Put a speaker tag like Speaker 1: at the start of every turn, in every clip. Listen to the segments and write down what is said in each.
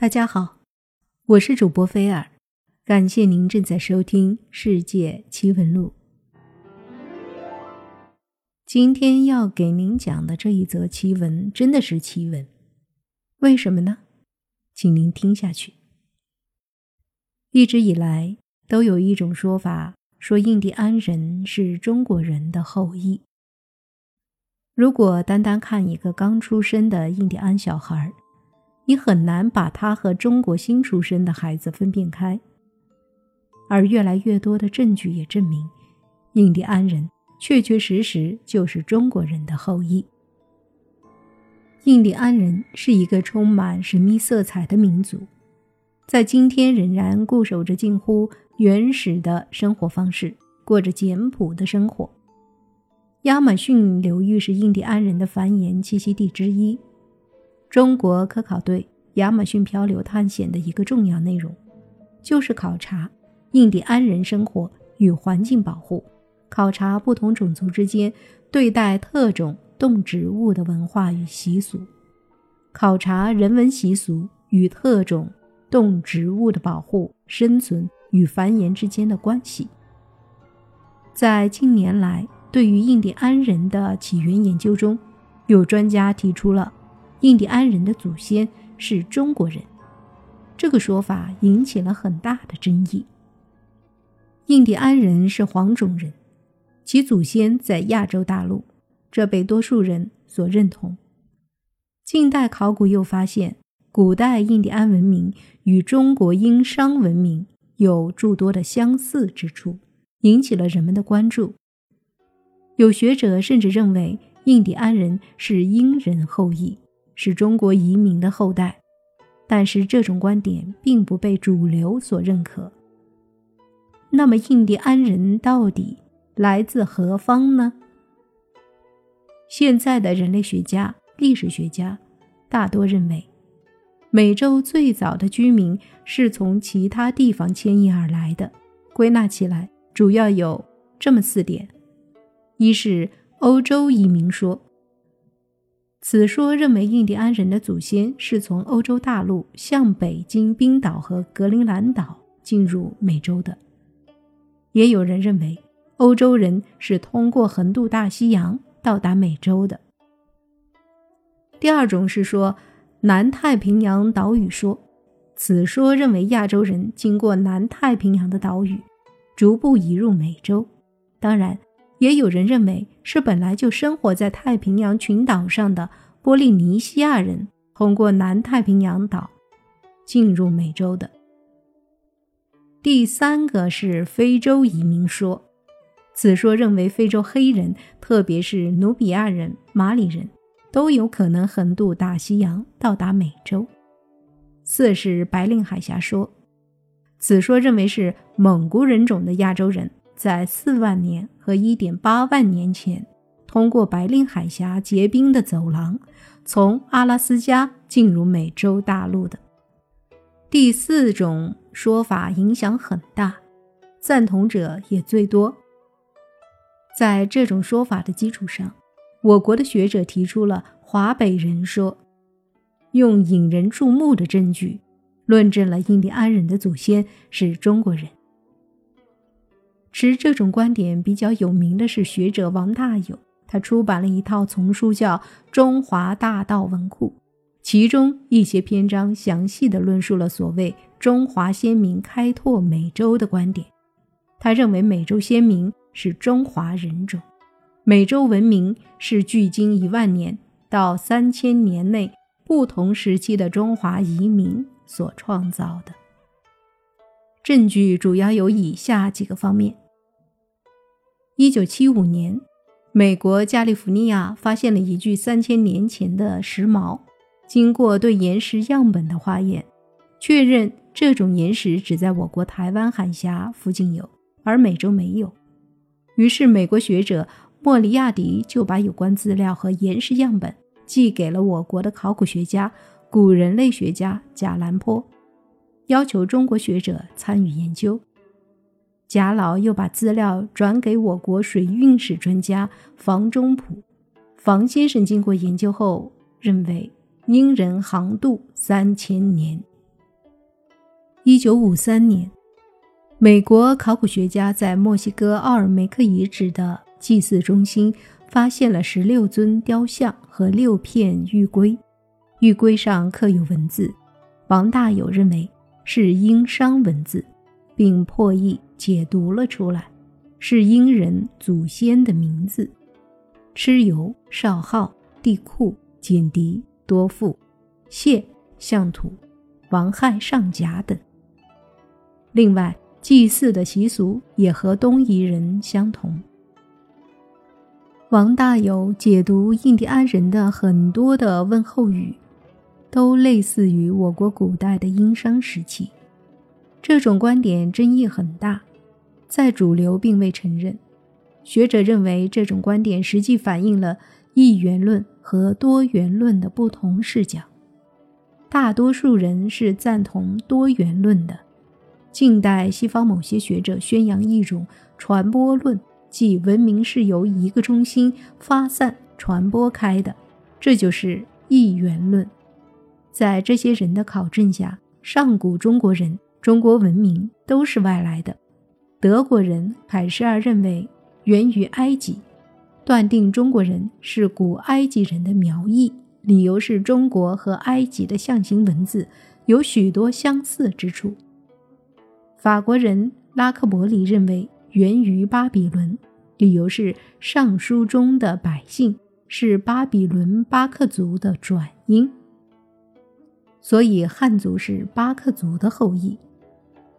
Speaker 1: 大家好，我是主播菲尔，感谢您正在收听《世界奇闻录》。今天要给您讲的这一则奇闻真的是奇闻，为什么呢？请您听下去。一直以来都有一种说法，说印第安人是中国人的后裔。如果单单看一个刚出生的印第安小孩，你很难把他和中国新出生的孩子分辨开。而越来越多的证据也证明，印第安人。确确实实就是中国人的后裔。印第安人是一个充满神秘色彩的民族，在今天仍然固守着近乎原始的生活方式，过着简朴的生活。亚马逊流域是印第安人的繁衍栖息地之一。中国科考队亚马逊漂流探险的一个重要内容，就是考察印第安人生活与环境保护。考察不同种族之间对待特种动植物的文化与习俗，考察人文习俗与特种动植物的保护、生存与繁衍之间的关系。在近年来，对于印第安人的起源研究中，有专家提出了印第安人的祖先是中国人，这个说法引起了很大的争议。印第安人是黄种人。其祖先在亚洲大陆，这被多数人所认同。近代考古又发现，古代印第安文明与中国殷商文明有诸多的相似之处，引起了人们的关注。有学者甚至认为，印第安人是殷人后裔，是中国移民的后代。但是，这种观点并不被主流所认可。那么，印第安人到底？来自何方呢？现在的人类学家、历史学家大多认为，美洲最早的居民是从其他地方迁移而来的。归纳起来，主要有这么四点：一是欧洲移民说，此说认为印第安人的祖先是从欧洲大陆向北经冰岛和格陵兰岛进入美洲的；也有人认为。欧洲人是通过横渡大西洋到达美洲的。第二种是说南太平洋岛屿说，此说认为亚洲人经过南太平洋的岛屿，逐步移入美洲。当然，也有人认为是本来就生活在太平洋群岛上的波利尼西亚人通过南太平洋岛进入美洲的。第三个是非洲移民说。此说认为，非洲黑人，特别是努比亚人、马里人，都有可能横渡大西洋到达美洲。四是白令海峡说，此说认为是蒙古人种的亚洲人在四万年和一点八万年前，通过白令海峡结冰的走廊，从阿拉斯加进入美洲大陆的。第四种说法影响很大，赞同者也最多。在这种说法的基础上，我国的学者提出了华北人说，用引人注目的证据，论证了印第安人的祖先是中国人。持这种观点比较有名的是学者王大有，他出版了一套丛书叫《中华大道文库》，其中一些篇章详细的论述了所谓中华先民开拓美洲的观点。他认为美洲先民。是中华人种，美洲文明是距今一万年到三千年内不同时期的中华移民所创造的。证据主要有以下几个方面：一九七五年，美国加利福尼亚发现了一具三千年前的石矛，经过对岩石样本的化验，确认这种岩石只在我国台湾海峡附近有，而美洲没有。于是，美国学者莫里亚迪就把有关资料和岩石样本寄给了我国的考古学家、古人类学家贾兰坡，要求中国学者参与研究。贾老又把资料转给我国水运史专家房中普，房先生经过研究后认为，英人航渡三千年，一九五三年，美国考古学家在墨西哥奥尔梅克遗址的祭祀中心发现了十六尊雕像和六片玉龟，玉龟上刻有文字。王大有认为是殷商文字，并破译解读了出来，是殷人祖先的名字：蚩尤、少昊、帝喾、简狄、多富、谢、相土、王亥、上甲等。另外，祭祀的习俗也和东夷人相同。王大有解读印第安人的很多的问候语，都类似于我国古代的殷商时期。这种观点争议很大，在主流并未承认。学者认为，这种观点实际反映了一元论和多元论的不同视角。大多数人是赞同多元论的。近代西方某些学者宣扬一种传播论，即文明是由一个中心发散传播开的，这就是一元论。在这些人的考证下，上古中国人、中国文明都是外来的。德国人凯施尔认为源于埃及，断定中国人是古埃及人的苗裔，理由是中国和埃及的象形文字有许多相似之处。法国人拉克伯里认为源于巴比伦，理由是《尚书》中的百姓是巴比伦巴克族的转音，所以汉族是巴克族的后裔。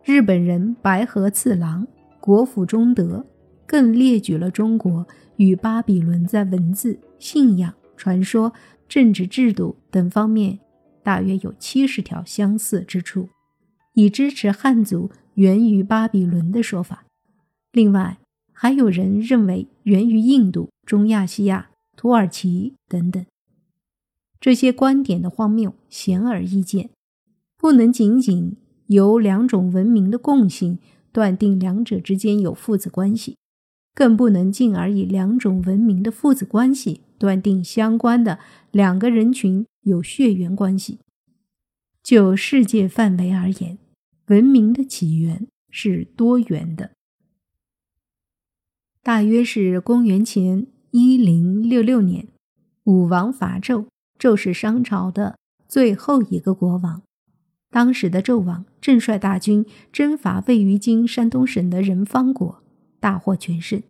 Speaker 1: 日本人白河次郎国府中德更列举了中国与巴比伦在文字、信仰、传说、政治制度等方面大约有七十条相似之处，以支持汉族。源于巴比伦的说法，另外还有人认为源于印度、中亚西亚、土耳其等等。这些观点的荒谬显而易见，不能仅仅由两种文明的共性断定两者之间有父子关系，更不能进而以两种文明的父子关系断定相关的两个人群有血缘关系。就世界范围而言。文明的起源是多元的，大约是公元前一零六六年，武王伐纣，纣是商朝的最后一个国王。当时的纣王正率大军征伐位于今山东省的仁方国，大获全胜，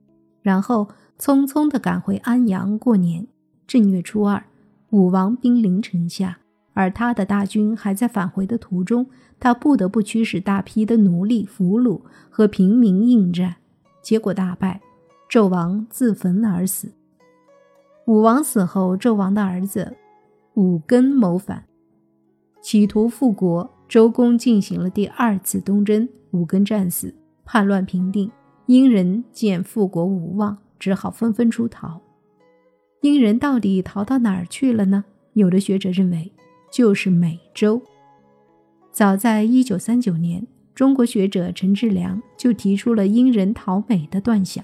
Speaker 1: 然后匆匆地赶回安阳过年。正月初二，武王兵临城下。而他的大军还在返回的途中，他不得不驱使大批的奴隶、俘虏和平民应战，结果大败，纣王自焚而死。武王死后，纣王的儿子武庚谋反，企图复国。周公进行了第二次东征，武庚战死，叛乱平定。殷人见复国无望，只好纷纷出逃。殷人到底逃到哪儿去了呢？有的学者认为。就是美洲。早在一九三九年，中国学者陈志良就提出了殷人逃美的断想。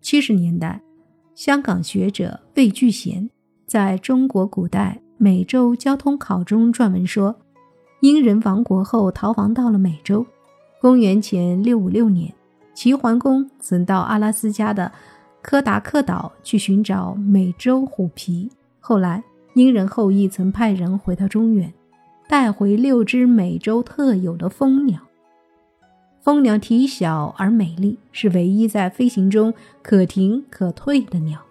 Speaker 1: 七十年代，香港学者魏巨贤在中国古代美洲交通考中撰文说，殷人亡国后逃亡到了美洲。公元前六五六年，齐桓公曾到阿拉斯加的科达克岛去寻找美洲虎皮，后来。殷人后裔曾派人回到中原，带回六只美洲特有的蜂鸟。蜂鸟体小而美丽，是唯一在飞行中可停可退的鸟。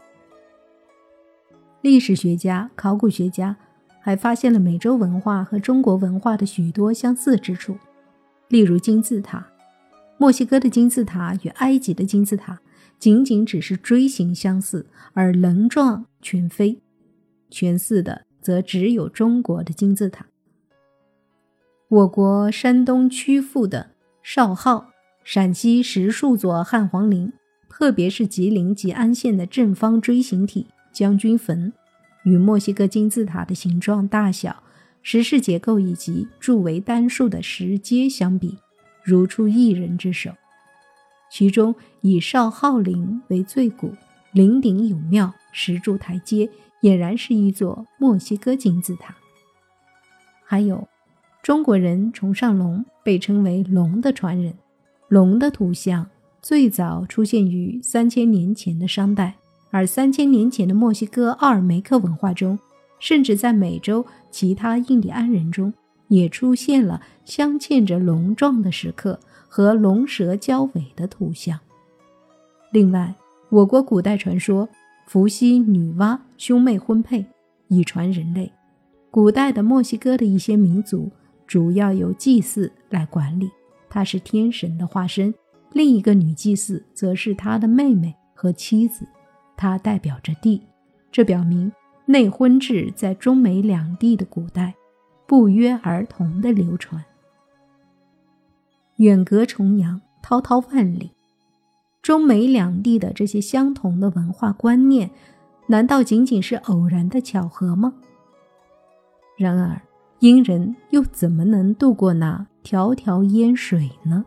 Speaker 1: 历史学家、考古学家还发现了美洲文化和中国文化的许多相似之处，例如金字塔。墨西哥的金字塔与埃及的金字塔仅仅只是锥形相似，而棱状全非。全似的则只有中国的金字塔。我国山东曲阜的少昊、陕西石树座汉皇陵，特别是吉林吉安县的正方锥形体将军坟，与墨西哥金字塔的形状、大小、石室结构以及柱为单数的石阶相比，如出一人之手。其中以少昊陵为最古，陵顶有庙，石柱台阶。俨然是一座墨西哥金字塔。还有，中国人崇尚龙，被称为龙的传人。龙的图像最早出现于三千年前的商代，而三千年前的墨西哥奥尔梅克文化中，甚至在美洲其他印第安人中，也出现了镶嵌着龙状的石刻和龙蛇交尾的图像。另外，我国古代传说伏羲、女娲兄妹婚配，以传人类。古代的墨西哥的一些民族主要由祭祀来管理，她是天神的化身；另一个女祭祀则是他的妹妹和妻子，它代表着地。这表明内婚制在中美两地的古代不约而同的流传。远隔重洋，滔滔万里。中美两地的这些相同的文化观念，难道仅仅是偶然的巧合吗？然而，殷人又怎么能渡过那迢迢烟水呢？